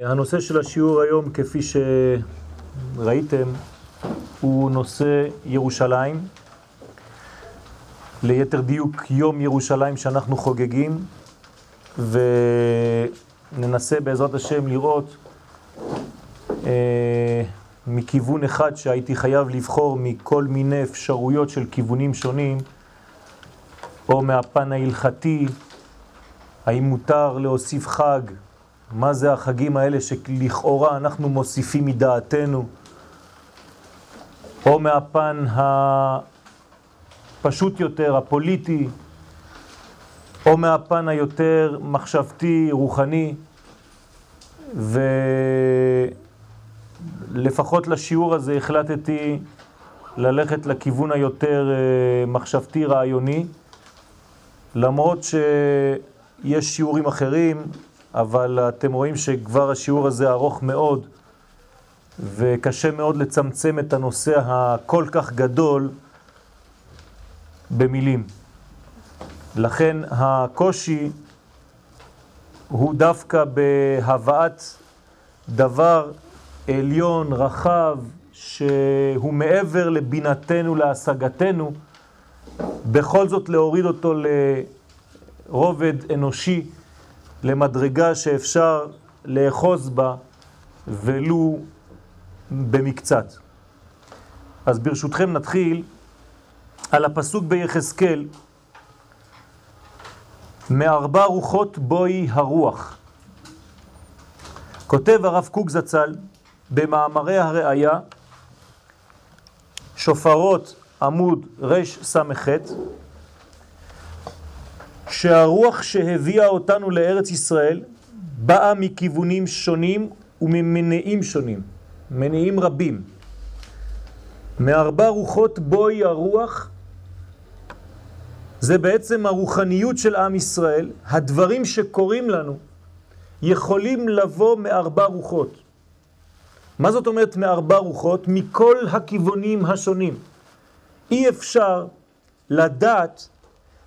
הנושא של השיעור היום, כפי שראיתם, הוא נושא ירושלים. ליתר דיוק, יום ירושלים שאנחנו חוגגים, וננסה בעזרת השם לראות אה, מכיוון אחד שהייתי חייב לבחור מכל מיני אפשרויות של כיוונים שונים, או מהפן ההלכתי, האם מותר להוסיף חג, מה זה החגים האלה שלכאורה אנחנו מוסיפים מדעתנו, או מהפן הפשוט יותר, הפוליטי, או מהפן היותר מחשבתי, רוחני, ולפחות לשיעור הזה החלטתי ללכת לכיוון היותר אה, מחשבתי, רעיוני, למרות שיש שיעורים אחרים, אבל אתם רואים שכבר השיעור הזה ארוך מאוד, וקשה מאוד לצמצם את הנושא הכל כך גדול במילים. לכן הקושי הוא דווקא בהבאת דבר עליון, רחב, שהוא מעבר לבינתנו, להשגתנו, בכל זאת להוריד אותו לרובד אנושי, למדרגה שאפשר לאחוז בה ולו במקצת. אז ברשותכם נתחיל על הפסוק ביחזקאל, מארבע רוחות בואי הרוח. כותב הרב קוק זצ"ל במאמרי הראייה, שופרות עמוד רס"ח, שהרוח שהביאה אותנו לארץ ישראל באה מכיוונים שונים וממניעים שונים, מניעים רבים. מארבע רוחות בואי הרוח זה בעצם הרוחניות של עם ישראל, הדברים שקורים לנו יכולים לבוא מארבע רוחות. מה זאת אומרת מארבע רוחות? מכל הכיוונים השונים. אי אפשר לדעת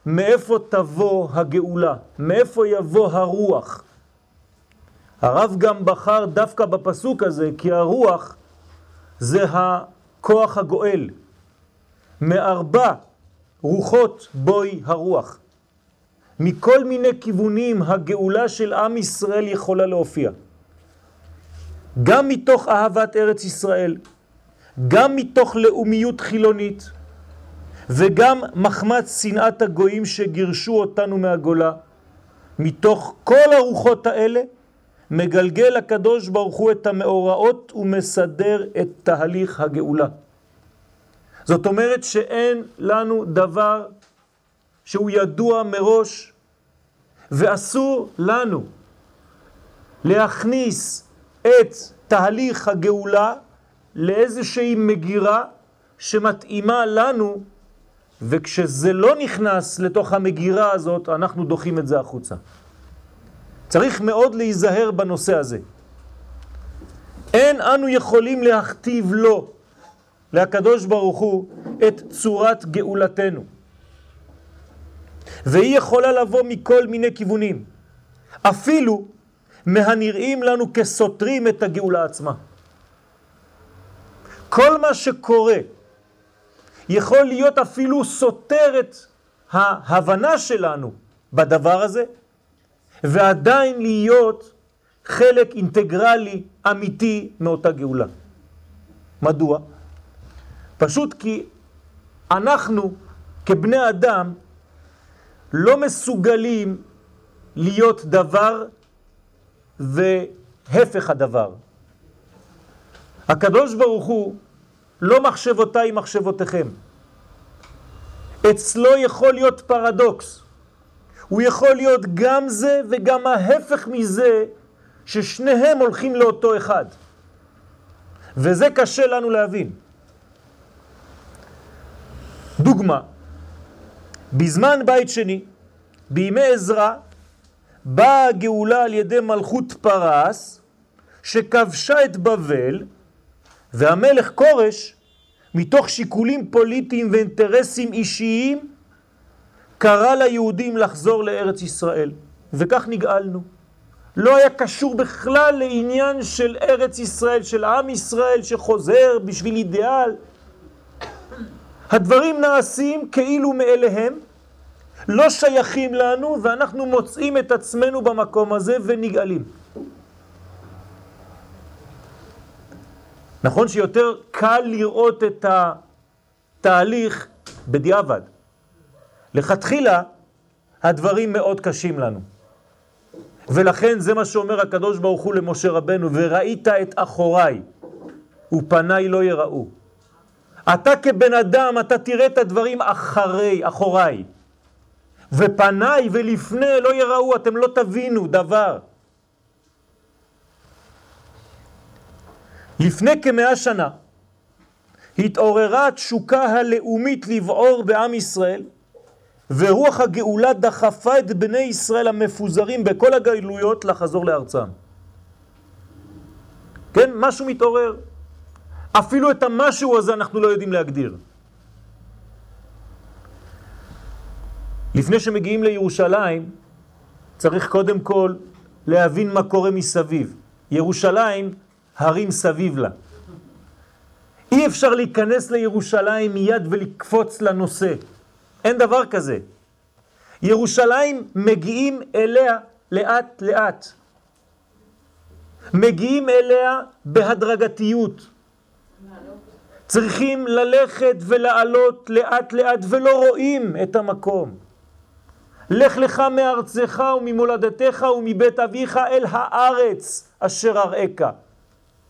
מאיפה תבוא הגאולה, מאיפה יבוא הרוח. הרב גם בחר דווקא בפסוק הזה, כי הרוח זה הכוח הגואל. מארבע רוחות בוי הרוח. מכל מיני כיוונים הגאולה של עם ישראל יכולה להופיע. גם מתוך אהבת ארץ ישראל, גם מתוך לאומיות חילונית, וגם מחמת שנאת הגויים שגירשו אותנו מהגולה. מתוך כל הרוחות האלה מגלגל הקדוש ברוך הוא את המאורעות ומסדר את תהליך הגאולה. זאת אומרת שאין לנו דבר שהוא ידוע מראש ואסור לנו להכניס את תהליך הגאולה לאיזושהי מגירה שמתאימה לנו וכשזה לא נכנס לתוך המגירה הזאת, אנחנו דוחים את זה החוצה. צריך מאוד להיזהר בנושא הזה. אין אנו יכולים להכתיב לו, להקדוש ברוך הוא, את צורת גאולתנו. והיא יכולה לבוא מכל מיני כיוונים, אפילו מהנראים לנו כסותרים את הגאולה עצמה. כל מה שקורה יכול להיות אפילו סותר את ההבנה שלנו בדבר הזה, ועדיין להיות חלק אינטגרלי אמיתי מאותה גאולה. מדוע? פשוט כי אנחנו כבני אדם לא מסוגלים להיות דבר והפך הדבר. הקדוש ברוך הוא לא מחשבותיי מחשבותיכם. אצלו יכול להיות פרדוקס. הוא יכול להיות גם זה וגם ההפך מזה, ששניהם הולכים לאותו אחד. וזה קשה לנו להבין. דוגמה, בזמן בית שני, בימי עזרא, באה הגאולה על ידי מלכות פרס, שכבשה את בבל, והמלך קורש, מתוך שיקולים פוליטיים ואינטרסים אישיים, קרא ליהודים לחזור לארץ ישראל, וכך נגאלנו. לא היה קשור בכלל לעניין של ארץ ישראל, של עם ישראל שחוזר בשביל אידיאל. הדברים נעשים כאילו מאליהם, לא שייכים לנו, ואנחנו מוצאים את עצמנו במקום הזה ונגאלים. נכון שיותר קל לראות את התהליך בדיעבד. לכתחילה הדברים מאוד קשים לנו. ולכן זה מה שאומר הקדוש ברוך הוא למשה רבנו, וראית את אחוריי, ופניי לא יראו. אתה כבן אדם, אתה תראה את הדברים אחרי, אחוריי. ופניי ולפני לא יראו, אתם לא תבינו דבר. לפני כמאה שנה התעוררה התשוקה הלאומית לבעור בעם ישראל, ורוח הגאולה דחפה את בני ישראל המפוזרים בכל הגלויות לחזור לארצם. כן, משהו מתעורר. אפילו את המשהו הזה אנחנו לא יודעים להגדיר. לפני שמגיעים לירושלים, צריך קודם כל להבין מה קורה מסביב. ירושלים, הרים סביב לה. אי אפשר להיכנס לירושלים מיד ולקפוץ לנושא. אין דבר כזה. ירושלים מגיעים אליה לאט לאט. מגיעים אליה בהדרגתיות. צריכים ללכת ולעלות לאט לאט ולא רואים את המקום. לך לך מארצך וממולדתך ומבית אביך אל הארץ אשר אראך,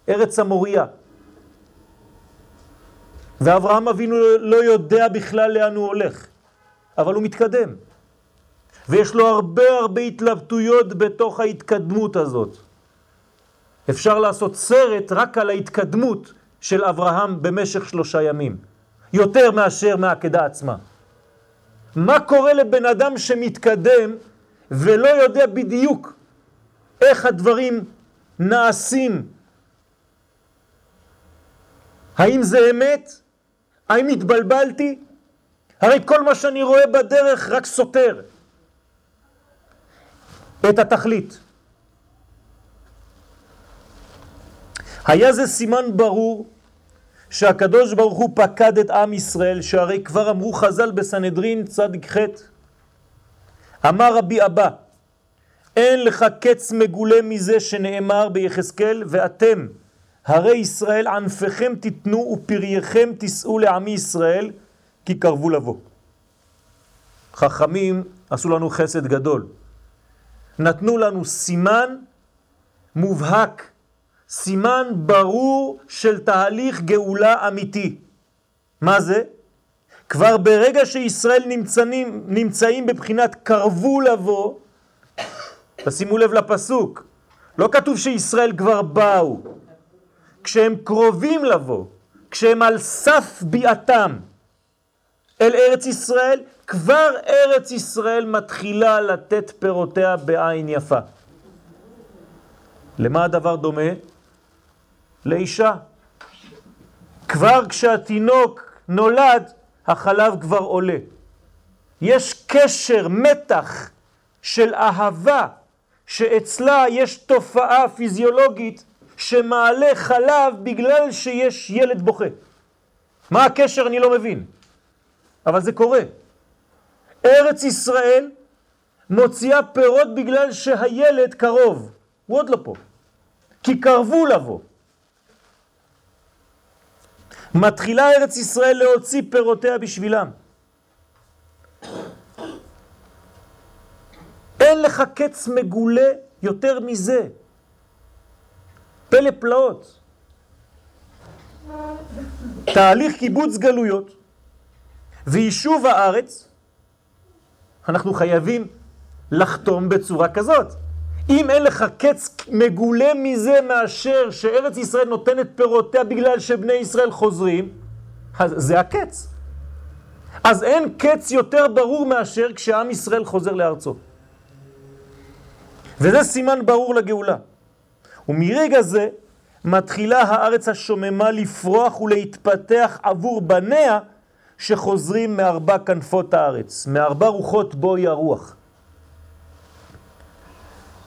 ארץ המוריה. ואברהם אבינו לא יודע בכלל לאן הוא הולך, אבל הוא מתקדם. ויש לו הרבה הרבה התלבטויות בתוך ההתקדמות הזאת. אפשר לעשות סרט רק על ההתקדמות של אברהם במשך שלושה ימים, יותר מאשר מהעקדה עצמה. מה קורה לבן אדם שמתקדם ולא יודע בדיוק איך הדברים נעשים? האם זה אמת? האם התבלבלתי? הרי כל מה שאני רואה בדרך רק סותר את התכלית. היה זה סימן ברור שהקדוש ברוך הוא פקד את עם ישראל, שהרי כבר אמרו חז"ל בסנהדרין צדיק ח' אמר רבי אבא, אין לך קץ מגולה מזה שנאמר ביחזקאל, ואתם, הרי ישראל ענפיכם תיתנו ופרייכם תישאו לעמי ישראל, כי קרבו לבוא. חכמים עשו לנו חסד גדול. נתנו לנו סימן מובהק סימן ברור של תהליך גאולה אמיתי. מה זה? כבר ברגע שישראל נמצאים, נמצאים בבחינת קרבו לבוא, תשימו לב לפסוק, לא כתוב שישראל כבר באו, כשהם קרובים לבוא, כשהם על סף ביעתם אל ארץ ישראל, כבר ארץ ישראל מתחילה לתת פירותיה בעין יפה. למה הדבר דומה? לאישה. כבר כשהתינוק נולד, החלב כבר עולה. יש קשר, מתח של אהבה, שאצלה יש תופעה פיזיולוגית שמעלה חלב בגלל שיש ילד בוכה. מה הקשר אני לא מבין, אבל זה קורה. ארץ ישראל מוציאה פירות בגלל שהילד קרוב, הוא עוד לא פה, כי קרבו לבוא. מתחילה ארץ ישראל להוציא פירותיה בשבילם. אין לך קץ מגולה יותר מזה. פלא פלאות. תהליך קיבוץ גלויות ויישוב הארץ, אנחנו חייבים לחתום בצורה כזאת. אם אין לך קץ מגולה מזה מאשר שארץ ישראל נותנת פירותיה בגלל שבני ישראל חוזרים, אז זה הקץ. אז אין קץ יותר ברור מאשר כשעם ישראל חוזר לארצו. וזה סימן ברור לגאולה. ומרגע זה מתחילה הארץ השוממה לפרוח ולהתפתח עבור בניה שחוזרים מארבע כנפות הארץ, מארבע רוחות בואי הרוח.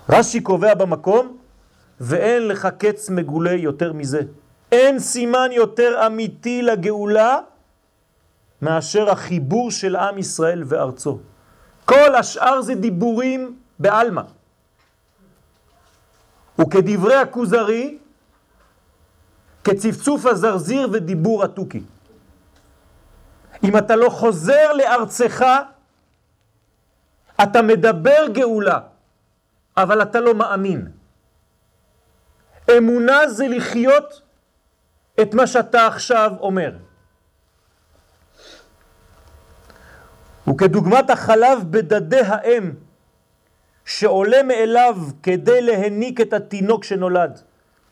רש"י קובע במקום, ואין לך קץ מגולה יותר מזה. אין סימן יותר אמיתי לגאולה מאשר החיבור של עם ישראל וארצו. כל השאר זה דיבורים בעלמא. וכדברי הכוזרי, כצפצוף הזרזיר ודיבור התוכי. אם אתה לא חוזר לארצך, אתה מדבר גאולה, אבל אתה לא מאמין. אמונה זה לחיות את מה שאתה עכשיו אומר. וכדוגמת החלב בדדי האם שעולה מאליו כדי להניק את התינוק שנולד.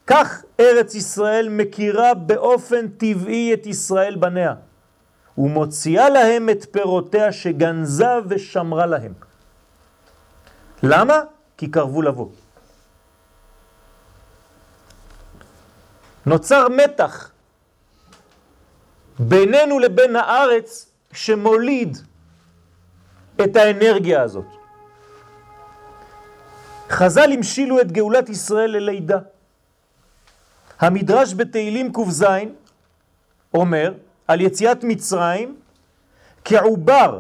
כך ארץ ישראל מכירה באופן טבעי את ישראל בניה, ומוציאה להם את פירותיה שגנזה ושמרה להם. למה? כי קרבו לבוא. נוצר מתח בינינו לבין הארץ שמוליד את האנרגיה הזאת. חז"ל המשילו את גאולת ישראל ללידה. המדרש בתהילים ק"ז אומר על יציאת מצרים כעובר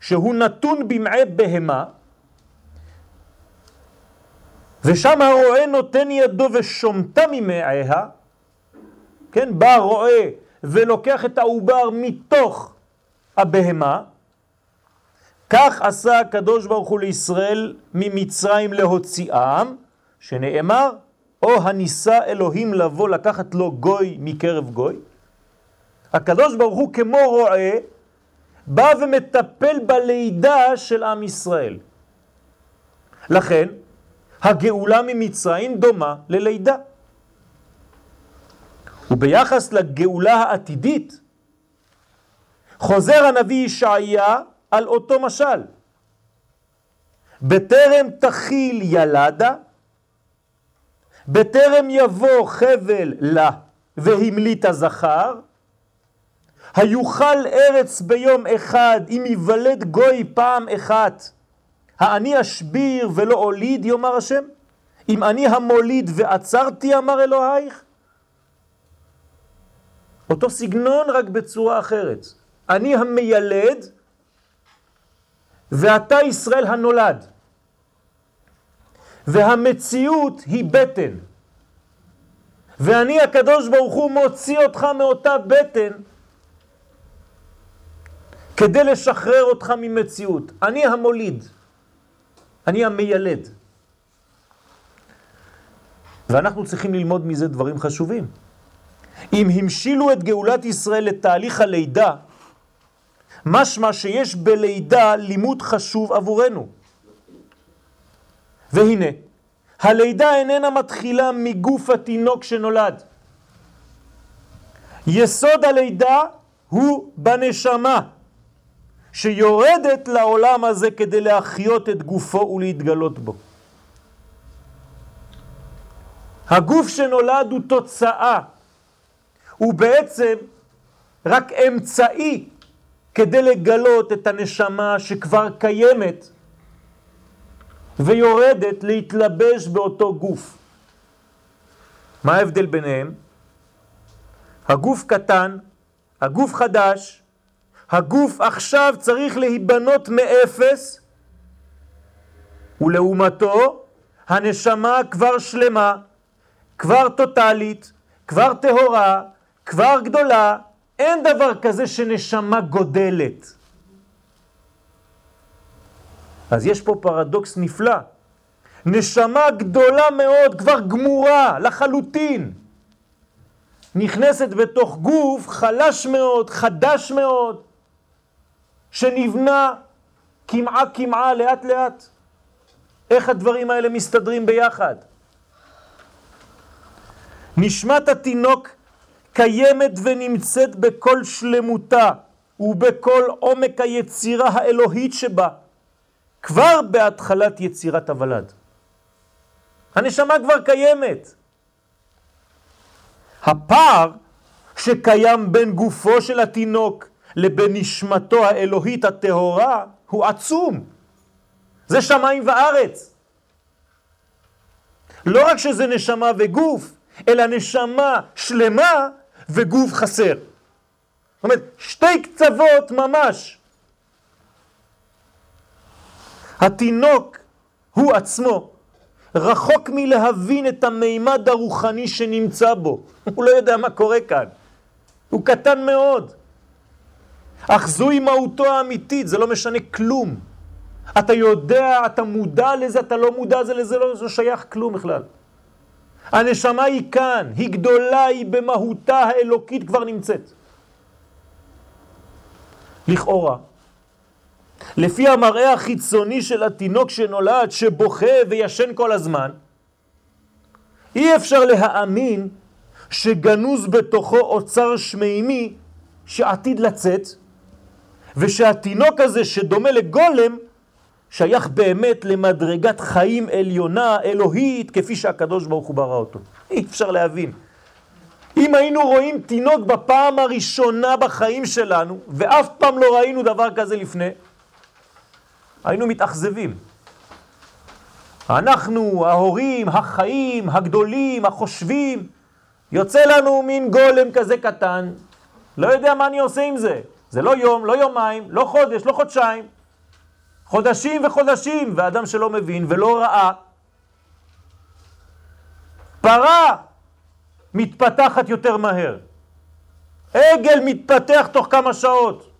שהוא נתון במעי בהמה ושם הרועה נותן ידו ושומטה ממעיה, כן, בא רועה ולוקח את העובר מתוך הבהמה, כך עשה הקדוש ברוך הוא לישראל ממצרים להוציאם, שנאמר, או הניסה אלוהים לבוא לקחת לו גוי מקרב גוי. הקדוש ברוך הוא כמו רועה, בא ומטפל בלידה של עם ישראל. לכן, הגאולה ממצרים דומה ללידה. וביחס לגאולה העתידית, חוזר הנביא ישעיה על אותו משל. בטרם תחיל ילדה, בטרם יבוא חבל לה והמליט הזכר, היוכל ארץ ביום אחד אם יוולד גוי פעם אחת, האני אשביר ולא הוליד יאמר השם? אם אני המוליד ועצרתי אמר אלוהיך? אותו סגנון רק בצורה אחרת. אני המיילד ואתה ישראל הנולד. והמציאות היא בטן. ואני הקדוש ברוך הוא מוציא אותך מאותה בטן כדי לשחרר אותך ממציאות. אני המוליד, אני המיילד. ואנחנו צריכים ללמוד מזה דברים חשובים. אם המשילו את גאולת ישראל לתהליך הלידה, משמע שיש בלידה לימוד חשוב עבורנו. והנה, הלידה איננה מתחילה מגוף התינוק שנולד. יסוד הלידה הוא בנשמה, שיורדת לעולם הזה כדי להחיות את גופו ולהתגלות בו. הגוף שנולד הוא תוצאה, הוא בעצם רק אמצעי כדי לגלות את הנשמה שכבר קיימת ויורדת להתלבש באותו גוף. מה ההבדל ביניהם? הגוף קטן, הגוף חדש, הגוף עכשיו צריך להיבנות מאפס, ולעומתו הנשמה כבר שלמה, כבר טוטלית, כבר טהורה, כבר גדולה, אין דבר כזה שנשמה גודלת. אז יש פה פרדוקס נפלא. נשמה גדולה מאוד, כבר גמורה, לחלוטין. נכנסת בתוך גוף חלש מאוד, חדש מאוד, שנבנה כמעה כמעה, לאט לאט. איך הדברים האלה מסתדרים ביחד? נשמת התינוק קיימת ונמצאת בכל שלמותה ובכל עומק היצירה האלוהית שבה, כבר בהתחלת יצירת הוולד. הנשמה כבר קיימת. הפער שקיים בין גופו של התינוק לבין נשמתו האלוהית הטהורה הוא עצום. זה שמיים וארץ. לא רק שזה נשמה וגוף, אלא נשמה שלמה וגוף חסר. זאת אומרת, שתי קצוות ממש. התינוק הוא עצמו רחוק מלהבין את המימד הרוחני שנמצא בו. הוא לא יודע מה קורה כאן. הוא קטן מאוד. אך זוהי מהותו האמיתית, זה לא משנה כלום. אתה יודע, אתה מודע לזה, אתה לא מודע לזה, לזה לא, לא שייך כלום בכלל. הנשמה היא כאן, היא גדולה, היא במהותה האלוקית כבר נמצאת. לכאורה, לפי המראה החיצוני של התינוק שנולד, שבוכה וישן כל הזמן, אי אפשר להאמין שגנוז בתוכו אוצר שמימי שעתיד לצאת, ושהתינוק הזה שדומה לגולם, שייך באמת למדרגת חיים עליונה, אלוהית, כפי שהקדוש ברוך הוא ברא אותו. אי אפשר להבין. אם היינו רואים תינוק בפעם הראשונה בחיים שלנו, ואף פעם לא ראינו דבר כזה לפני, היינו מתאכזבים. אנחנו, ההורים, החיים, הגדולים, החושבים, יוצא לנו מין גולם כזה קטן, לא יודע מה אני עושה עם זה. זה לא יום, לא יומיים, לא חודש, לא חודשיים. חודשים וחודשים, ואדם שלא מבין ולא ראה, פרה מתפתחת יותר מהר. עגל מתפתח תוך כמה שעות.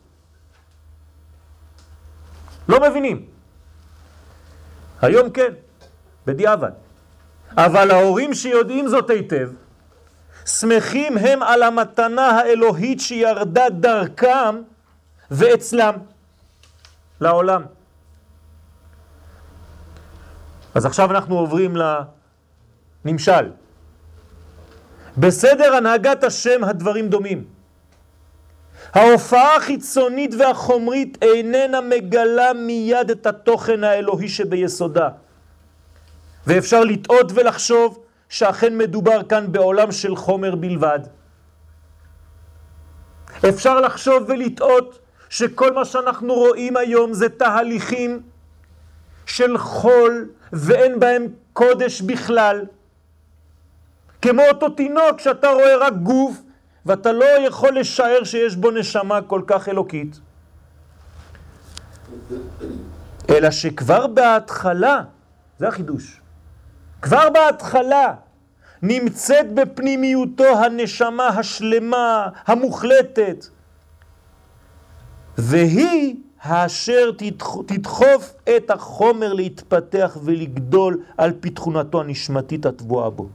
לא מבינים. היום כן, בדיעבד. אבל ההורים שיודעים זאת היטב, שמחים הם על המתנה האלוהית שירדה דרכם ואצלם לעולם. אז עכשיו אנחנו עוברים לנמשל. בסדר הנהגת השם הדברים דומים. ההופעה החיצונית והחומרית איננה מגלה מיד את התוכן האלוהי שביסודה. ואפשר לטעות ולחשוב שאכן מדובר כאן בעולם של חומר בלבד. אפשר לחשוב ולטעות שכל מה שאנחנו רואים היום זה תהליכים של חול ואין בהם קודש בכלל. כמו אותו תינוק שאתה רואה רק גוף ואתה לא יכול לשער שיש בו נשמה כל כך אלוקית. אלא שכבר בהתחלה, זה החידוש, כבר בהתחלה נמצאת בפנימיותו הנשמה השלמה, המוחלטת, והיא האשר תדחוף את החומר להתפתח ולגדול על פי תכונתו הנשמתית התבואה בו.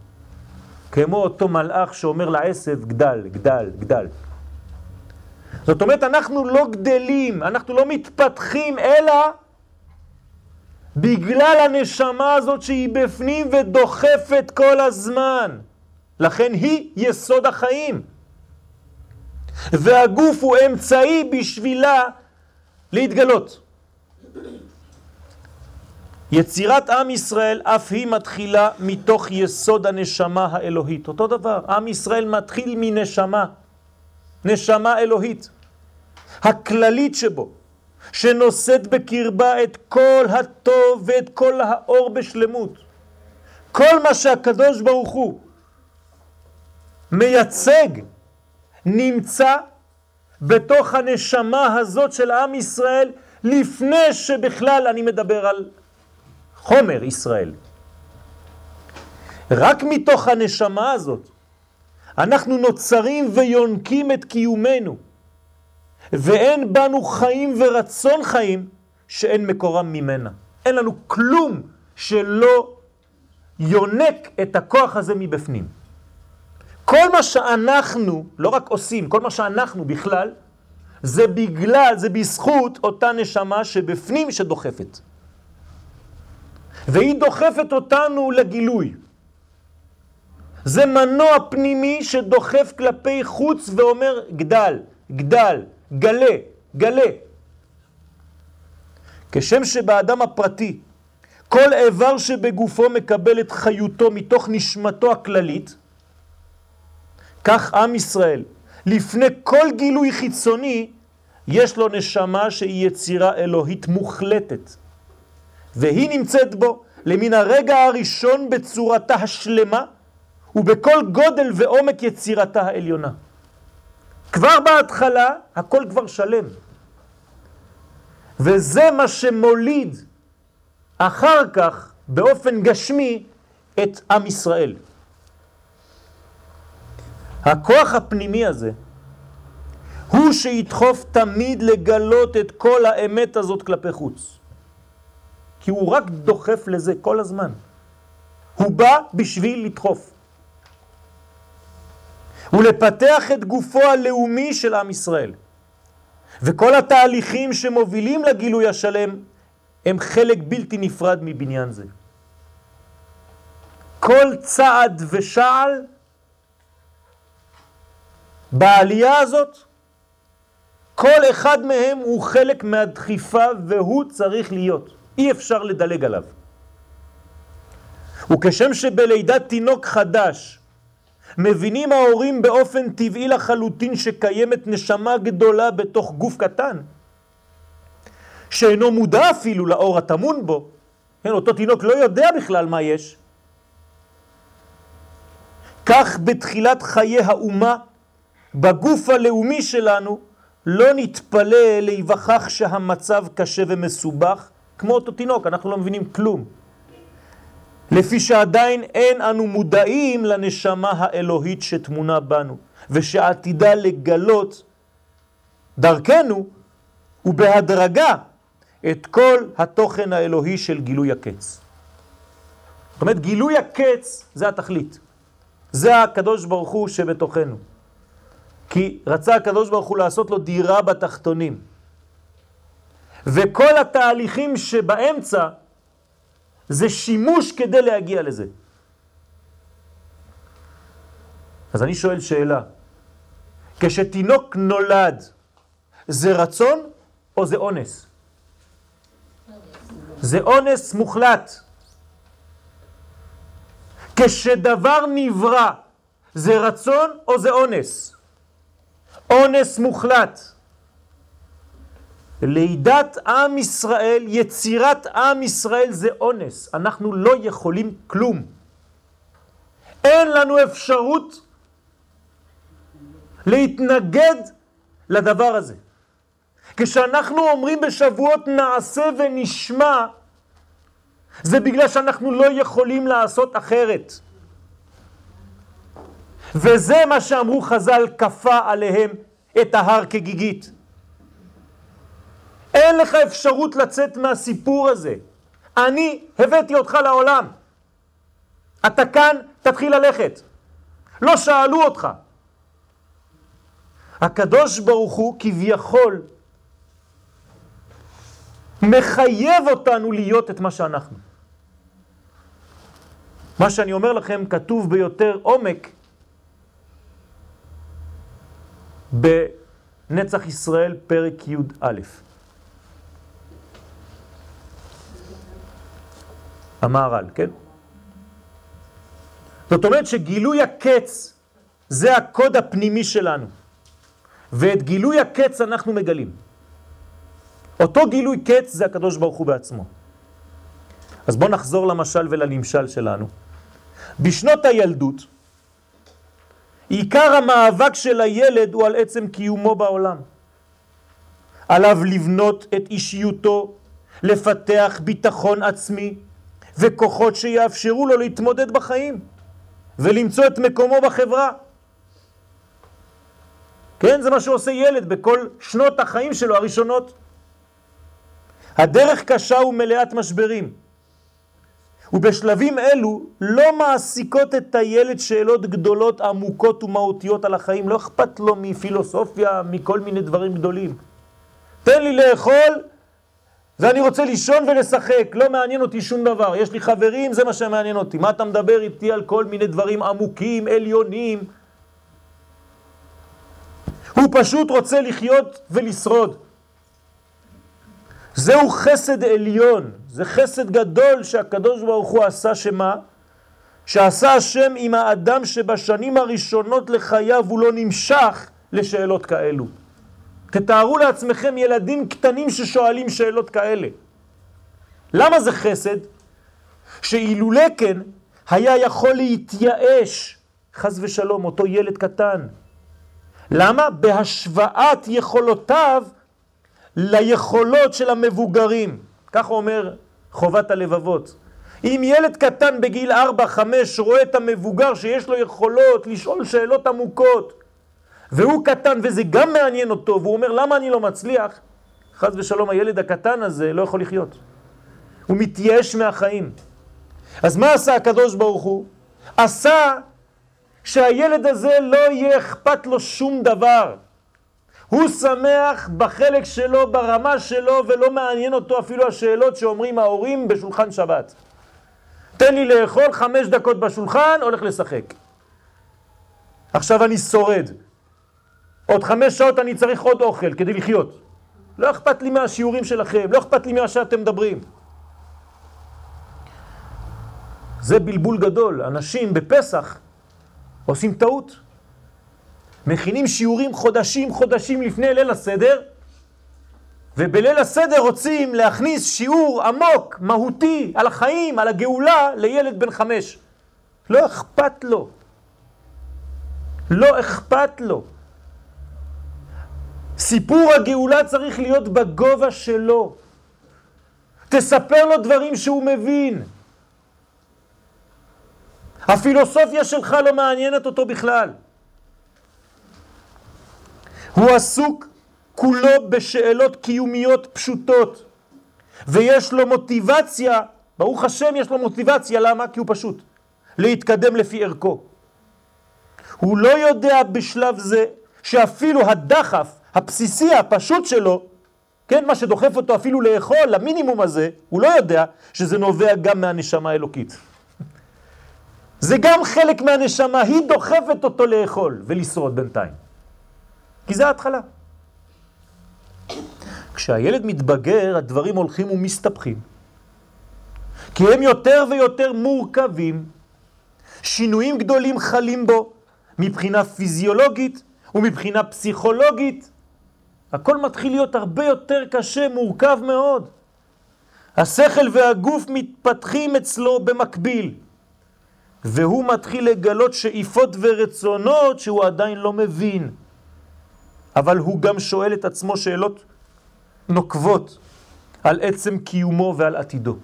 כמו אותו מלאך שאומר לעשב, גדל, גדל, גדל. זאת אומרת, אנחנו לא גדלים, אנחנו לא מתפתחים, אלא בגלל הנשמה הזאת שהיא בפנים ודוחפת כל הזמן. לכן היא יסוד החיים. והגוף הוא אמצעי בשבילה להתגלות. יצירת עם ישראל אף היא מתחילה מתוך יסוד הנשמה האלוהית. אותו דבר, עם ישראל מתחיל מנשמה, נשמה אלוהית, הכללית שבו, שנושאת בקרבה את כל הטוב ואת כל האור בשלמות. כל מה שהקדוש ברוך הוא מייצג נמצא בתוך הנשמה הזאת של עם ישראל לפני שבכלל אני מדבר על חומר ישראל. רק מתוך הנשמה הזאת אנחנו נוצרים ויונקים את קיומנו, ואין בנו חיים ורצון חיים שאין מקורם ממנה. אין לנו כלום שלא יונק את הכוח הזה מבפנים. כל מה שאנחנו, לא רק עושים, כל מה שאנחנו בכלל, זה בגלל, זה בזכות אותה נשמה שבפנים שדוחפת. והיא דוחפת אותנו לגילוי. זה מנוע פנימי שדוחף כלפי חוץ ואומר גדל, גדל, גלה, גלה. כשם שבאדם הפרטי כל איבר שבגופו מקבל את חיותו מתוך נשמתו הכללית, כך עם ישראל, לפני כל גילוי חיצוני, יש לו נשמה שהיא יצירה אלוהית מוחלטת. והיא נמצאת בו, למן הרגע הראשון בצורתה השלמה ובכל גודל ועומק יצירתה העליונה. כבר בהתחלה הכל כבר שלם. וזה מה שמוליד אחר כך באופן גשמי את עם ישראל. הכוח הפנימי הזה הוא שידחוף תמיד לגלות את כל האמת הזאת כלפי חוץ. כי הוא רק דוחף לזה כל הזמן. הוא בא בשביל לדחוף. ולפתח את גופו הלאומי של עם ישראל. וכל התהליכים שמובילים לגילוי השלם הם חלק בלתי נפרד מבניין זה. כל צעד ושעל בעלייה הזאת, כל אחד מהם הוא חלק מהדחיפה והוא צריך להיות. אי אפשר לדלג עליו. וכשם שבלידת תינוק חדש מבינים ההורים באופן טבעי לחלוטין שקיימת נשמה גדולה בתוך גוף קטן, שאינו מודע אפילו לאור הטמון בו, כן, אותו תינוק לא יודע בכלל מה יש, כך בתחילת חיי האומה, בגוף הלאומי שלנו, לא נתפלא להיווכח שהמצב קשה ומסובך, כמו אותו תינוק, אנחנו לא מבינים כלום. לפי שעדיין אין אנו מודעים לנשמה האלוהית שתמונה בנו, ושעתידה לגלות דרכנו ובהדרגה את כל התוכן האלוהי של גילוי הקץ. זאת אומרת, גילוי הקץ זה התכלית. זה הקדוש ברוך הוא שבתוכנו. כי רצה הקדוש ברוך הוא לעשות לו דירה בתחתונים. וכל התהליכים שבאמצע זה שימוש כדי להגיע לזה. אז אני שואל שאלה, כשתינוק נולד, זה רצון או זה אונס? זה אונס מוחלט. כשדבר נברא, זה רצון או זה אונס? אונס מוחלט. לידת עם ישראל, יצירת עם ישראל זה אונס. אנחנו לא יכולים כלום. אין לנו אפשרות להתנגד לדבר הזה. כשאנחנו אומרים בשבועות נעשה ונשמע, זה בגלל שאנחנו לא יכולים לעשות אחרת. וזה מה שאמרו חז"ל, כפה עליהם את ההר כגיגית. אין לך אפשרות לצאת מהסיפור הזה. אני הבאתי אותך לעולם. אתה כאן, תתחיל ללכת. לא שאלו אותך. הקדוש ברוך הוא כביכול מחייב אותנו להיות את מה שאנחנו. מה שאני אומר לכם כתוב ביותר עומק בנצח ישראל פרק י"א. המהר"ל, כן? זאת אומרת שגילוי הקץ זה הקוד הפנימי שלנו, ואת גילוי הקץ אנחנו מגלים. אותו גילוי קץ זה הקדוש ברוך הוא בעצמו. אז בואו נחזור למשל ולנמשל שלנו. בשנות הילדות, עיקר המאבק של הילד הוא על עצם קיומו בעולם. עליו לבנות את אישיותו, לפתח ביטחון עצמי וכוחות שיאפשרו לו להתמודד בחיים ולמצוא את מקומו בחברה. כן, זה מה שעושה ילד בכל שנות החיים שלו הראשונות. הדרך קשה ומלאת משברים. ובשלבים אלו לא מעסיקות את הילד שאלות גדולות, עמוקות ומהותיות על החיים. לא אכפת לו מפילוסופיה, מכל מיני דברים גדולים. תן לי לאכול ואני רוצה לישון ולשחק, לא מעניין אותי שום דבר. יש לי חברים, זה מה שמעניין אותי. מה אתה מדבר איתי על כל מיני דברים עמוקים, עליונים? הוא פשוט רוצה לחיות ולשרוד. זהו חסד עליון, זה חסד גדול שהקדוש ברוך הוא עשה שמה? שעשה השם עם האדם שבשנים הראשונות לחייו הוא לא נמשך לשאלות כאלו. תתארו לעצמכם ילדים קטנים ששואלים שאלות כאלה. למה זה חסד? שאילולא כן היה יכול להתייאש, חז ושלום, אותו ילד קטן. למה? בהשוואת יכולותיו ליכולות של המבוגרים. כך אומר חובת הלבבות. אם ילד קטן בגיל 4-5 רואה את המבוגר שיש לו יכולות לשאול שאלות עמוקות, והוא קטן וזה גם מעניין אותו, והוא אומר למה אני לא מצליח, חז ושלום הילד הקטן הזה לא יכול לחיות. הוא מתייאש מהחיים. אז מה עשה הקדוש ברוך הוא? עשה שהילד הזה לא יהיה אכפת לו שום דבר. הוא שמח בחלק שלו, ברמה שלו, ולא מעניין אותו אפילו השאלות שאומרים ההורים בשולחן שבת. תן לי לאכול חמש דקות בשולחן, הולך לשחק. עכשיו אני שורד. עוד חמש שעות אני צריך עוד אוכל כדי לחיות. לא אכפת לי מהשיעורים שלכם, לא אכפת לי מה שאתם מדברים. זה בלבול גדול. אנשים בפסח עושים טעות. מכינים שיעורים חודשים חודשים לפני ליל הסדר, ובליל הסדר רוצים להכניס שיעור עמוק, מהותי, על החיים, על הגאולה, לילד בן חמש. לא אכפת לו. לא אכפת לו. סיפור הגאולה צריך להיות בגובה שלו. תספר לו דברים שהוא מבין. הפילוסופיה שלך לא מעניינת אותו בכלל. הוא עסוק כולו בשאלות קיומיות פשוטות, ויש לו מוטיבציה, ברוך השם יש לו מוטיבציה, למה? כי הוא פשוט, להתקדם לפי ערכו. הוא לא יודע בשלב זה שאפילו הדחף הבסיסי הפשוט שלו, כן, מה שדוחף אותו אפילו לאכול, למינימום הזה, הוא לא יודע שזה נובע גם מהנשמה האלוקית. זה גם חלק מהנשמה, היא דוחפת אותו לאכול ולשרוד בינתיים. כי זה ההתחלה. כשהילד מתבגר, הדברים הולכים ומסתבכים. כי הם יותר ויותר מורכבים, שינויים גדולים חלים בו, מבחינה פיזיולוגית ומבחינה פסיכולוגית. הכל מתחיל להיות הרבה יותר קשה, מורכב מאוד. השכל והגוף מתפתחים אצלו במקביל. והוא מתחיל לגלות שאיפות ורצונות שהוא עדיין לא מבין. אבל הוא גם שואל את עצמו שאלות נוקבות על עצם קיומו ועל עתידו.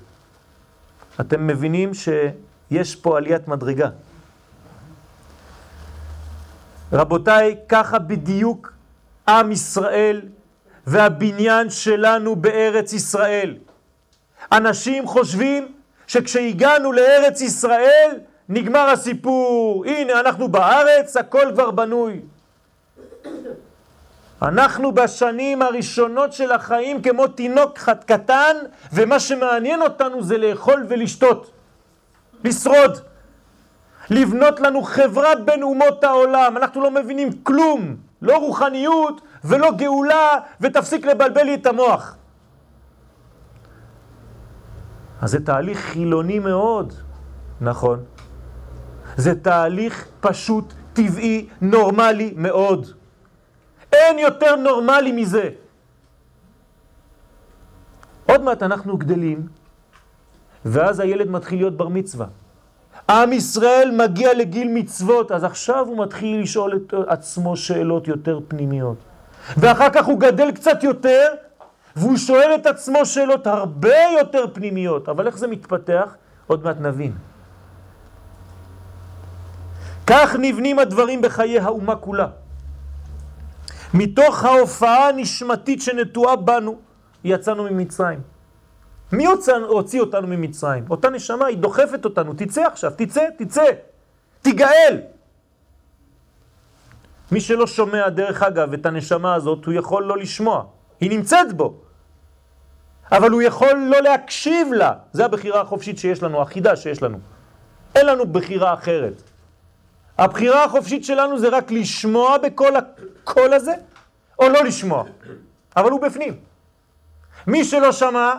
אתם מבינים שיש פה עליית מדרגה. רבותיי, ככה בדיוק עם ישראל והבניין שלנו בארץ ישראל. אנשים חושבים שכשהגענו לארץ ישראל נגמר הסיפור, הנה אנחנו בארץ, הכל כבר בנוי. אנחנו בשנים הראשונות של החיים כמו תינוק קטן, ומה שמעניין אותנו זה לאכול ולשתות, לשרוד, לבנות לנו חברה בין אומות העולם. אנחנו לא מבינים כלום, לא רוחניות ולא גאולה, ותפסיק לבלבל לי את המוח. אז זה תהליך חילוני מאוד, נכון. זה תהליך פשוט, טבעי, נורמלי מאוד. אין יותר נורמלי מזה. עוד מעט אנחנו גדלים, ואז הילד מתחיל להיות בר מצווה. עם ישראל מגיע לגיל מצוות, אז עכשיו הוא מתחיל לשאול את עצמו שאלות יותר פנימיות. ואחר כך הוא גדל קצת יותר, והוא שואל את עצמו שאלות הרבה יותר פנימיות. אבל איך זה מתפתח? עוד מעט נבין. כך נבנים הדברים בחיי האומה כולה. מתוך ההופעה הנשמתית שנטועה בנו, יצאנו ממצרים. מי הוציא אותנו ממצרים? אותה נשמה, היא דוחפת אותנו, תצא עכשיו, תצא, תצא, תיגאל. מי שלא שומע, דרך אגב, את הנשמה הזאת, הוא יכול לא לשמוע. היא נמצאת בו. אבל הוא יכול לא להקשיב לה. זה הבחירה החופשית שיש לנו, החידה שיש לנו. אין לנו בחירה אחרת. הבחירה החופשית שלנו זה רק לשמוע בכל הקול הזה, או לא לשמוע. אבל הוא בפנים. מי שלא שמע,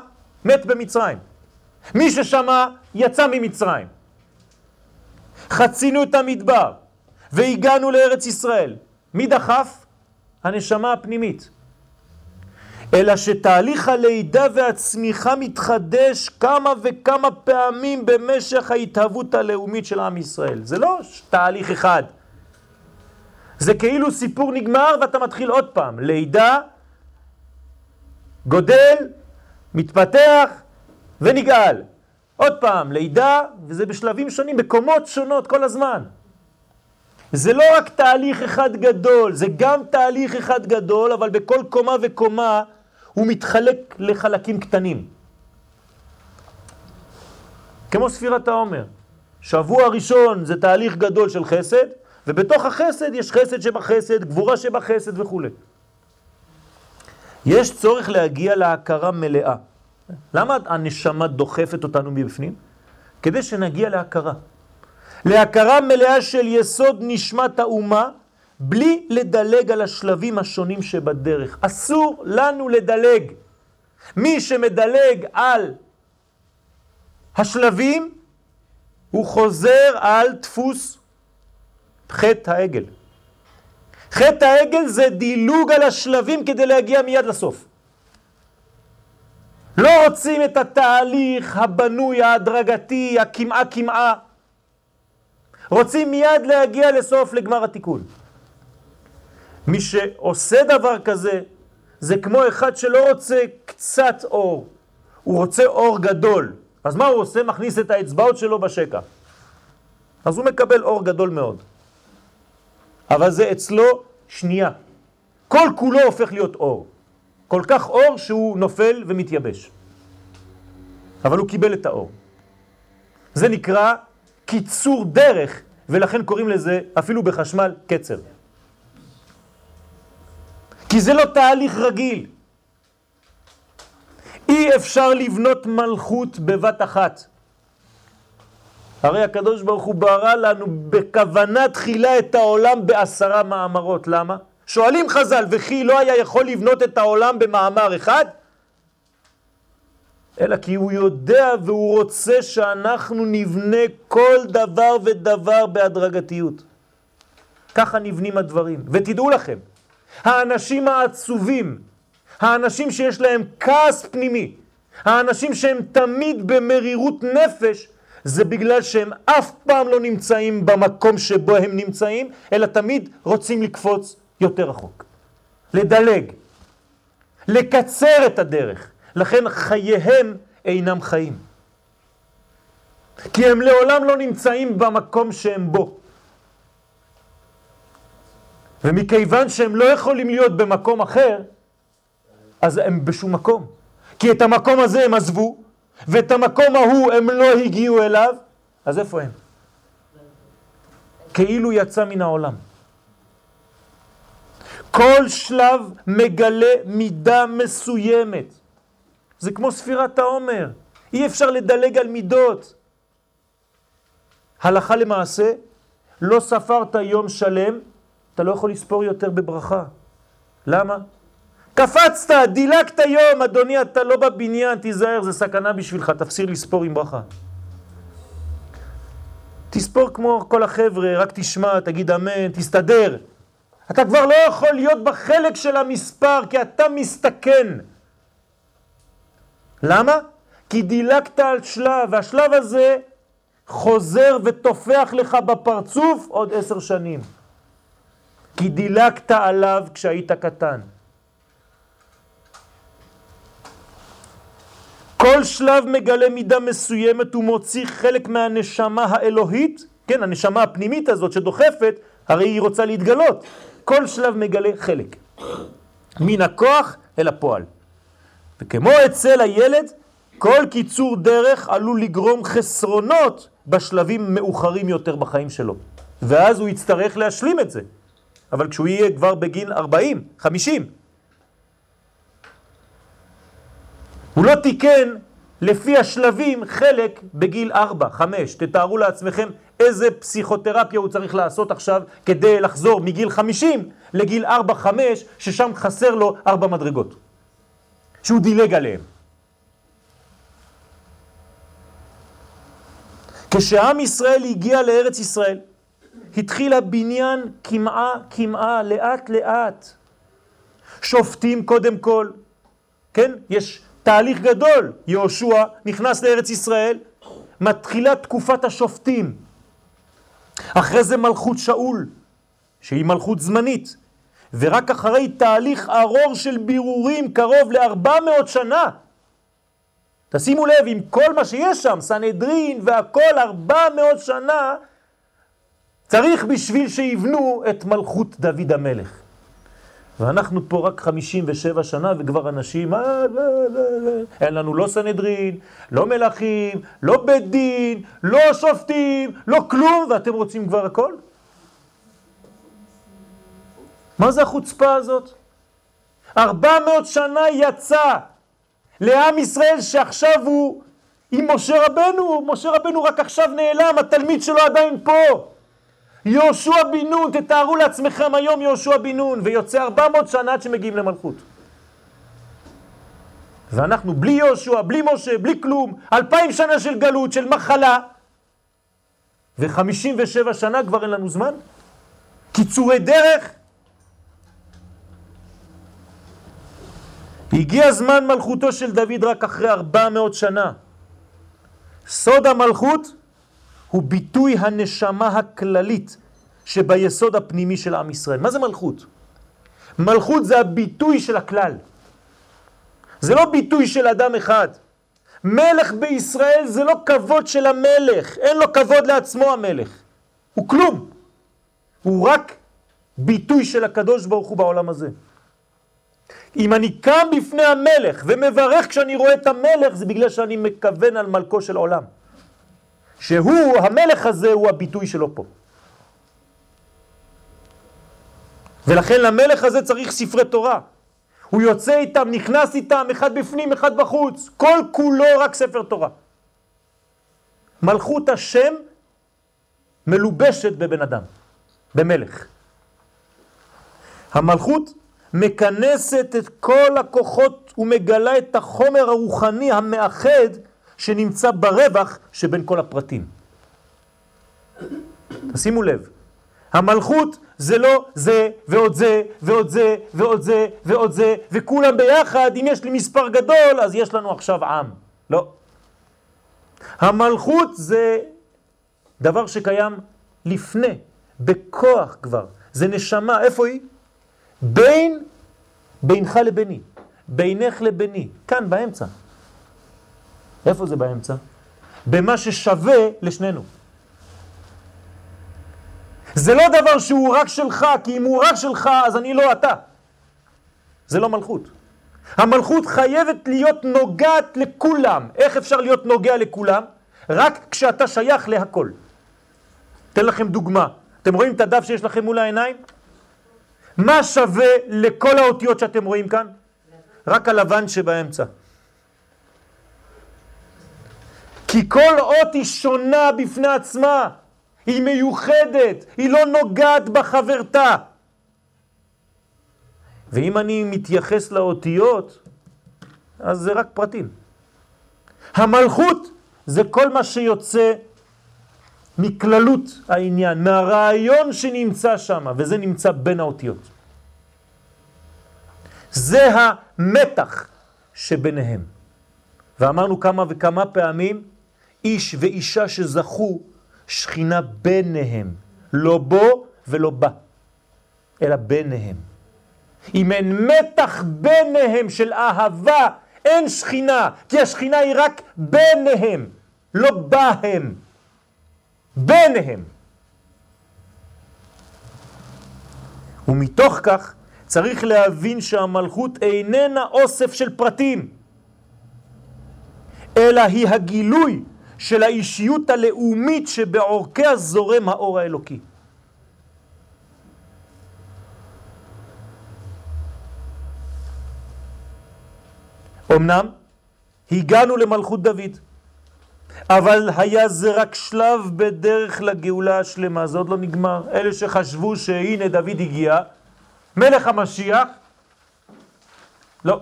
מת במצרים. מי ששמע, יצא ממצרים. חצינו את המדבר, והגענו לארץ ישראל. מי דחף? הנשמה הפנימית. אלא שתהליך הלידה והצמיחה מתחדש כמה וכמה פעמים במשך ההתהוות הלאומית של עם ישראל. זה לא תהליך אחד. זה כאילו סיפור נגמר ואתה מתחיל עוד פעם. לידה, גודל, מתפתח ונגאל. עוד פעם, לידה, וזה בשלבים שונים, בקומות שונות כל הזמן. זה לא רק תהליך אחד גדול, זה גם תהליך אחד גדול, אבל בכל קומה וקומה הוא מתחלק לחלקים קטנים. כמו ספירת העומר. שבוע ראשון זה תהליך גדול של חסד, ובתוך החסד יש חסד שבחסד, גבורה שבחסד וכו'. יש צורך להגיע להכרה מלאה. למה הנשמה דוחפת אותנו מבפנים? כדי שנגיע להכרה. להכרה מלאה של יסוד נשמת האומה, בלי לדלג על השלבים השונים שבדרך. אסור לנו לדלג. מי שמדלג על השלבים, הוא חוזר על דפוס חטא העגל. חטא העגל זה דילוג על השלבים כדי להגיע מיד לסוף. לא רוצים את התהליך הבנוי, ההדרגתי, הכמעה כמעה. רוצים מיד להגיע לסוף, לגמר התיקון. מי שעושה דבר כזה, זה כמו אחד שלא רוצה קצת אור, הוא רוצה אור גדול. אז מה הוא עושה? מכניס את האצבעות שלו בשקע. אז הוא מקבל אור גדול מאוד. אבל זה אצלו שנייה. כל כולו הופך להיות אור. כל כך אור שהוא נופל ומתייבש. אבל הוא קיבל את האור. זה נקרא קיצור דרך, ולכן קוראים לזה אפילו בחשמל קצר. כי זה לא תהליך רגיל. אי אפשר לבנות מלכות בבת אחת. הרי הקדוש ברוך הוא ברא לנו בכוונה תחילה את העולם בעשרה מאמרות. למה? שואלים חז"ל, וכי לא היה יכול לבנות את העולם במאמר אחד? אלא כי הוא יודע והוא רוצה שאנחנו נבנה כל דבר ודבר בהדרגתיות. ככה נבנים הדברים. ותדעו לכם, האנשים העצובים, האנשים שיש להם כעס פנימי, האנשים שהם תמיד במרירות נפש, זה בגלל שהם אף פעם לא נמצאים במקום שבו הם נמצאים, אלא תמיד רוצים לקפוץ יותר רחוק. לדלג, לקצר את הדרך. לכן חייהם אינם חיים. כי הם לעולם לא נמצאים במקום שהם בו. ומכיוון שהם לא יכולים להיות במקום אחר, אז הם בשום מקום. כי את המקום הזה הם עזבו, ואת המקום ההוא הם לא הגיעו אליו, אז איפה הם? כאילו יצא מן העולם. כל שלב מגלה מידה מסוימת. זה כמו ספירת העומר. אי אפשר לדלג על מידות. הלכה למעשה, לא ספרת יום שלם, אתה לא יכול לספור יותר בברכה. למה? קפצת, דילגת יום, אדוני, אתה לא בבניין, תיזהר, זה סכנה בשבילך, תפסיר לספור עם ברכה. תספור כמו כל החבר'ה, רק תשמע, תגיד אמן, תסתדר. אתה כבר לא יכול להיות בחלק של המספר, כי אתה מסתכן. למה? כי דילגת על שלב, והשלב הזה חוזר ותופח לך בפרצוף עוד עשר שנים. כי דילגת עליו כשהיית קטן. כל שלב מגלה מידה מסוימת ומוציא חלק מהנשמה האלוהית, כן, הנשמה הפנימית הזאת שדוחפת, הרי היא רוצה להתגלות. כל שלב מגלה חלק. מן הכוח אל הפועל. וכמו אצל הילד, כל קיצור דרך עלול לגרום חסרונות בשלבים מאוחרים יותר בחיים שלו. ואז הוא יצטרך להשלים את זה. אבל כשהוא יהיה כבר בגיל 40, 50, הוא לא תיקן לפי השלבים חלק בגיל 4, 5. תתארו לעצמכם איזה פסיכותרפיה הוא צריך לעשות עכשיו כדי לחזור מגיל 50 לגיל 4, 5, ששם חסר לו 4 מדרגות. שהוא דילג עליהם. כשעם ישראל הגיע לארץ ישראל, התחיל הבניין כמעה כמעה, לאט לאט. שופטים קודם כל, כן? יש תהליך גדול. יהושע נכנס לארץ ישראל, מתחילה תקופת השופטים. אחרי זה מלכות שאול, שהיא מלכות זמנית. ורק אחרי תהליך ארור של בירורים קרוב ל-400 שנה. תשימו לב, עם כל מה שיש שם, סנהדרין והכל, 400 שנה, צריך בשביל שיבנו את מלכות דוד המלך. ואנחנו פה רק 57 שנה וכבר אנשים, אה, לא, לא, לא. אין לנו לא סנהדרין, לא מלכים, לא בית דין, לא שופטים, לא כלום, ואתם רוצים כבר הכל? מה זה החוצפה הזאת? 400 שנה יצא לעם ישראל שעכשיו הוא עם משה רבנו, משה רבנו רק עכשיו נעלם, התלמיד שלו עדיין פה. יהושע בן נון, תתארו לעצמכם היום יהושע בן נון, ויוצא 400 שנה עד שמגיעים למלכות. ואנחנו בלי יהושע, בלי משה, בלי כלום, אלפיים שנה של גלות, של מחלה, וחמישים ושבע שנה כבר אין לנו זמן? קיצורי דרך? הגיע זמן מלכותו של דוד רק אחרי 400 שנה. סוד המלכות הוא ביטוי הנשמה הכללית שביסוד הפנימי של עם ישראל. מה זה מלכות? מלכות זה הביטוי של הכלל. זה לא ביטוי של אדם אחד. מלך בישראל זה לא כבוד של המלך, אין לו כבוד לעצמו המלך. הוא כלום. הוא רק ביטוי של הקדוש ברוך הוא בעולם הזה. אם אני קם בפני המלך ומברך כשאני רואה את המלך, זה בגלל שאני מכוון על מלכו של עולם. שהוא, המלך הזה, הוא הביטוי שלו פה. ולכן למלך הזה צריך ספרי תורה. הוא יוצא איתם, נכנס איתם, אחד בפנים, אחד בחוץ. כל כולו רק ספר תורה. מלכות השם מלובשת בבן אדם, במלך. המלכות מכנסת את כל הכוחות ומגלה את החומר הרוחני המאחד שנמצא ברווח שבין כל הפרטים. תשימו לב, המלכות זה לא זה ועוד זה ועוד זה ועוד זה ועוד זה וכולם ביחד, אם יש לי מספר גדול אז יש לנו עכשיו עם. לא. המלכות זה דבר שקיים לפני, בכוח כבר. זה נשמה, איפה היא? בין, בינך לביני, בינך לביני, כאן באמצע. איפה זה באמצע? במה ששווה לשנינו. זה לא דבר שהוא רק שלך, כי אם הוא רק שלך אז אני לא אתה. זה לא מלכות. המלכות חייבת להיות נוגעת לכולם. איך אפשר להיות נוגע לכולם? רק כשאתה שייך להכל. אתן לכם דוגמה. אתם רואים את הדף שיש לכם מול העיניים? מה שווה לכל האותיות שאתם רואים כאן? רק הלבן שבאמצע. כי כל אות היא שונה בפני עצמה, היא מיוחדת, היא לא נוגעת בחברתה. ואם אני מתייחס לאותיות, אז זה רק פרטים. המלכות זה כל מה שיוצא מכללות העניין, מהרעיון שנמצא שם, וזה נמצא בין האותיות. זה המתח שביניהם. ואמרנו כמה וכמה פעמים, איש ואישה שזכו שכינה ביניהם, לא בו ולא בה, אלא ביניהם. אם אין מתח ביניהם של אהבה, אין שכינה, כי השכינה היא רק ביניהם, לא בהם. ביניהם. ומתוך כך צריך להבין שהמלכות איננה אוסף של פרטים, אלא היא הגילוי של האישיות הלאומית שבעורקיה זורם האור האלוקי. אמנם הגענו למלכות דוד, אבל היה זה רק שלב בדרך לגאולה השלמה, זה עוד לא נגמר. אלה שחשבו שהנה דוד הגיע, מלך המשיח, לא.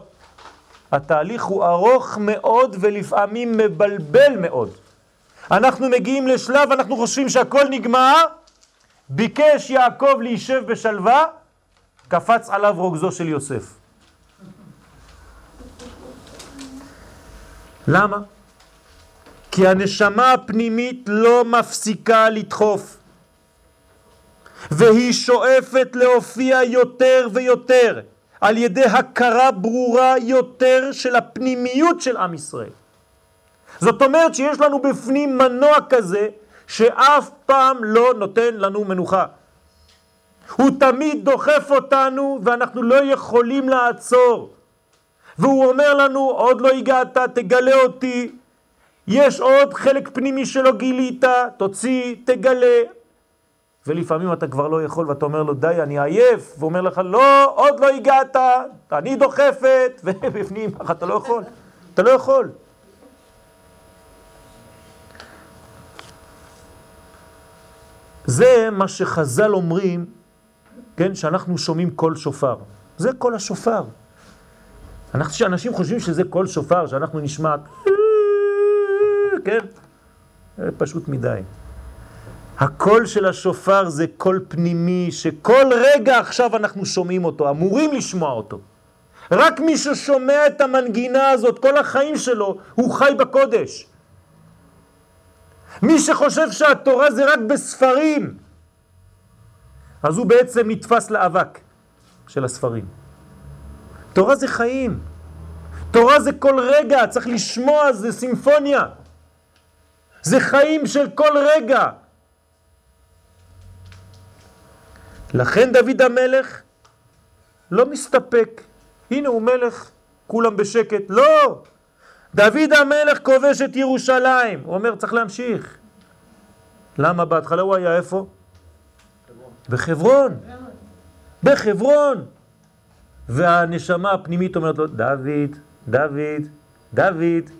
התהליך הוא ארוך מאוד ולפעמים מבלבל מאוד. אנחנו מגיעים לשלב, אנחנו חושבים שהכל נגמר, ביקש יעקב להישב בשלווה, קפץ עליו רוגזו של יוסף. למה? כי הנשמה הפנימית לא מפסיקה לדחוף, והיא שואפת להופיע יותר ויותר על ידי הכרה ברורה יותר של הפנימיות של עם ישראל. זאת אומרת שיש לנו בפנים מנוע כזה שאף פעם לא נותן לנו מנוחה. הוא תמיד דוחף אותנו ואנחנו לא יכולים לעצור. והוא אומר לנו, עוד לא הגעת, תגלה אותי, יש עוד חלק פנימי שלא גילית, תוציא, תגלה. ולפעמים אתה כבר לא יכול ואתה אומר לו, די, אני עייף, והוא אומר לך, לא, עוד לא הגעת, אני דוחפת, ובפנים אתה לא יכול, אתה לא יכול. זה מה שחז"ל אומרים, כן, שאנחנו שומעים קול שופר. זה קול השופר. אנחנו, שאנשים חושבים שזה קול שופר, שאנחנו נשמע, כן? פשוט מדי. הקול של השופר זה קול פנימי, שכל רגע עכשיו אנחנו שומעים אותו, אמורים לשמוע אותו. רק מי ששומע את המנגינה הזאת כל החיים שלו, הוא חי בקודש. מי שחושב שהתורה זה רק בספרים, אז הוא בעצם נתפס לאבק של הספרים. תורה זה חיים. תורה זה כל רגע, צריך לשמוע, זה סימפוניה. זה חיים של כל רגע. לכן דוד המלך לא מסתפק. הנה הוא מלך, כולם בשקט. לא! דוד המלך כובש את ירושלים. הוא אומר, צריך להמשיך. למה בהתחלה הוא היה איפה? בחברון. בחברון. והנשמה הפנימית אומרת לו, דוד, דוד, דוד,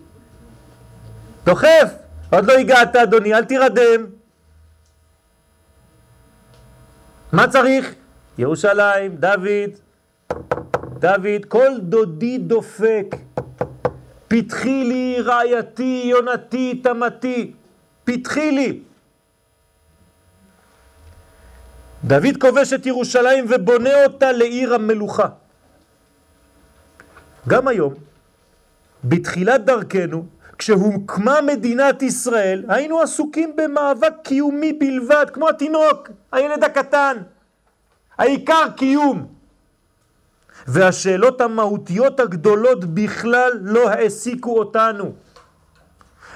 דוחף, עוד לא הגעת אדוני, אל תירדם. מה צריך? ירושלים, דוד, דוד, כל דודי דופק. פתחי לי רעייתי, יונתי, תמתי, פתחי לי. דוד כובש את ירושלים ובונה אותה לעיר המלוכה. גם היום, בתחילת דרכנו, כשהוקמה מדינת ישראל, היינו עסוקים במאבק קיומי בלבד, כמו התינוק, הילד הקטן. העיקר קיום. והשאלות המהותיות הגדולות בכלל לא העסיקו אותנו.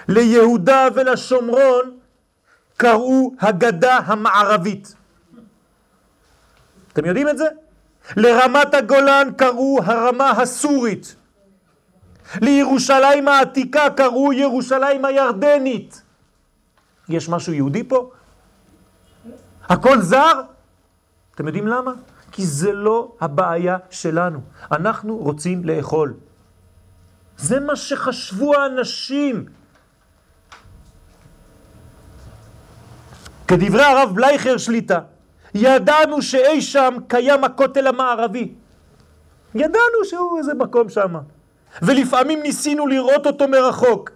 ליהודה ולשומרון קראו הגדה המערבית. אתם יודעים את זה? לרמת הגולן קראו הרמה הסורית. לירושלים העתיקה קראו ירושלים הירדנית. יש משהו יהודי פה? הכל זר? אתם יודעים למה? כי זה לא הבעיה שלנו. אנחנו רוצים לאכול. זה מה שחשבו האנשים. כדברי הרב בלייכר שליטה, ידענו שאי שם קיים הכותל המערבי. ידענו שהוא איזה מקום שם. ולפעמים ניסינו לראות אותו מרחוק,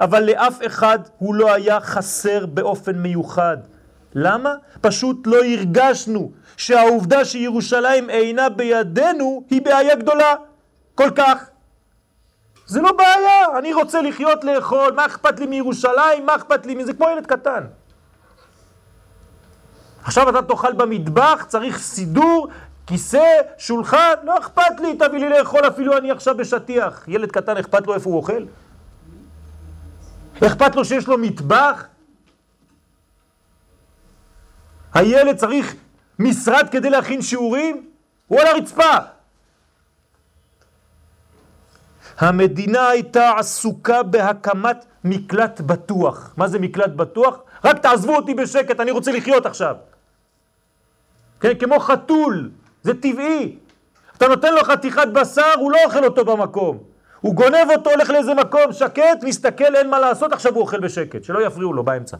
אבל לאף אחד הוא לא היה חסר באופן מיוחד. למה? פשוט לא הרגשנו שהעובדה שירושלים אינה בידינו היא בעיה גדולה כל כך. זה לא בעיה, אני רוצה לחיות לאכול, מה אכפת לי מירושלים, מה אכפת לי מזה, כמו ילד קטן. עכשיו אתה תאכל במטבח, צריך סידור, כיסא, שולחן, לא אכפת לי, תביא לי לאכול אפילו אני עכשיו בשטיח. ילד קטן אכפת לו איפה הוא אוכל? אכפת לו שיש לו מטבח? הילד צריך משרד כדי להכין שיעורים? הוא על הרצפה. המדינה הייתה עסוקה בהקמת מקלט בטוח. מה זה מקלט בטוח? רק תעזבו אותי בשקט, אני רוצה לחיות עכשיו. כן, כמו חתול, זה טבעי. אתה נותן לו חתיכת בשר, הוא לא אוכל אותו במקום. הוא גונב אותו, הולך לאיזה מקום שקט, מסתכל, אין מה לעשות, עכשיו הוא אוכל בשקט, שלא יפריעו לו באמצע.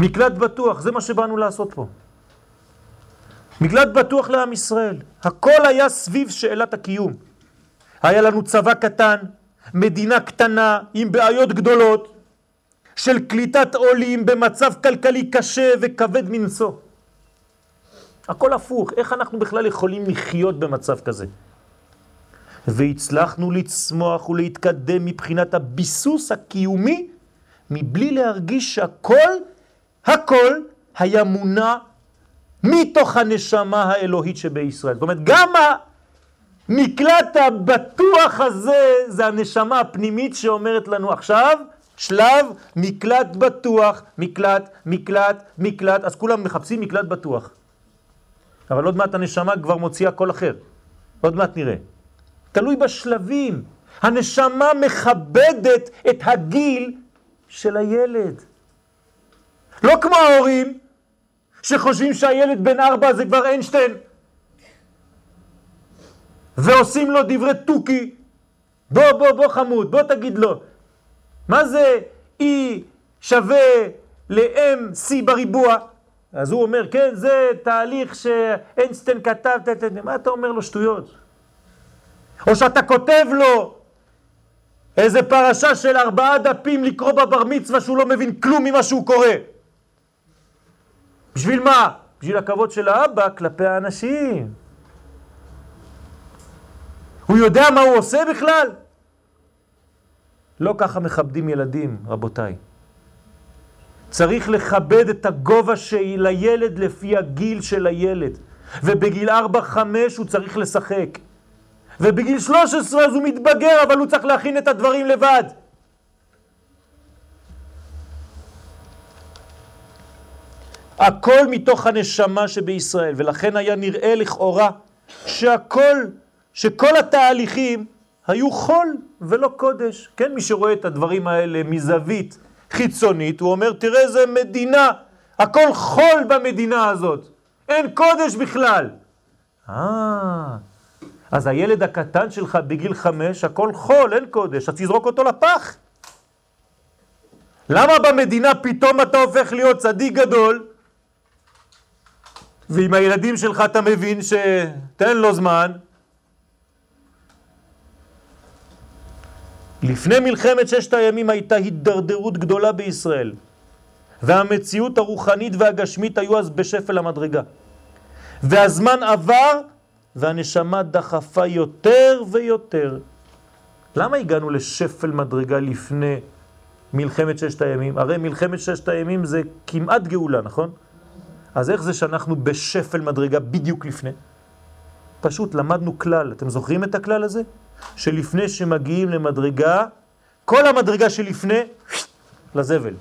מקלט בטוח, זה מה שבאנו לעשות פה. מקלט בטוח לעם ישראל. הכל היה סביב שאלת הקיום. היה לנו צבא קטן, מדינה קטנה עם בעיות גדולות של קליטת עולים במצב כלכלי קשה וכבד מנשוא. הכל הפוך, איך אנחנו בכלל יכולים לחיות במצב כזה? והצלחנו לצמוח ולהתקדם מבחינת הביסוס הקיומי, מבלי להרגיש שהכל, הכל היה מונע מתוך הנשמה האלוהית שבישראל. זאת אומרת, גם המקלט הבטוח הזה, זה הנשמה הפנימית שאומרת לנו עכשיו, שלב מקלט בטוח, מקלט, מקלט, מקלט, אז כולם מחפשים מקלט בטוח. אבל עוד מעט הנשמה כבר מוציאה קול אחר. עוד מעט נראה. תלוי בשלבים. הנשמה מכבדת את הגיל של הילד. לא כמו ההורים שחושבים שהילד בן ארבע זה כבר איינשטיין ועושים לו דברי תוכי. בוא, בוא, בוא חמוד, בוא תגיד לו. מה זה E שווה ל-MC בריבוע? אז הוא אומר, כן, זה תהליך שאינסטיין כתב, מה אתה אומר לו שטויות? או שאתה כותב לו איזה פרשה של ארבעה דפים לקרוא בבר מצווה שהוא לא מבין כלום ממה שהוא קורא. בשביל מה? בשביל הכבוד של האבא כלפי האנשים. הוא יודע מה הוא עושה בכלל? לא ככה מכבדים ילדים, רבותיי. צריך לכבד את הגובה של הילד לפי הגיל של הילד. ובגיל 4-5 הוא צריך לשחק. ובגיל 13 אז הוא מתבגר, אבל הוא צריך להכין את הדברים לבד. הכל מתוך הנשמה שבישראל, ולכן היה נראה לכאורה שהכל, שכל התהליכים היו חול ולא קודש. כן, מי שרואה את הדברים האלה מזווית חיצונית, הוא אומר, תראה איזה מדינה, הכל חול במדינה הזאת, אין קודש בכלל. אה, אז הילד הקטן שלך בגיל חמש, הכל חול, אין קודש, אז תזרוק אותו לפח. למה במדינה פתאום אתה הופך להיות צדיק גדול, ועם הילדים שלך אתה מבין שתן לו זמן, לפני מלחמת ששת הימים הייתה הידרדרות גדולה בישראל, והמציאות הרוחנית והגשמית היו אז בשפל המדרגה. והזמן עבר והנשמה דחפה יותר ויותר. למה הגענו לשפל מדרגה לפני מלחמת ששת הימים? הרי מלחמת ששת הימים זה כמעט גאולה, נכון? אז איך זה שאנחנו בשפל מדרגה בדיוק לפני? פשוט למדנו כלל, אתם זוכרים את הכלל הזה? שלפני שמגיעים למדרגה, כל המדרגה שלפני, לזבל.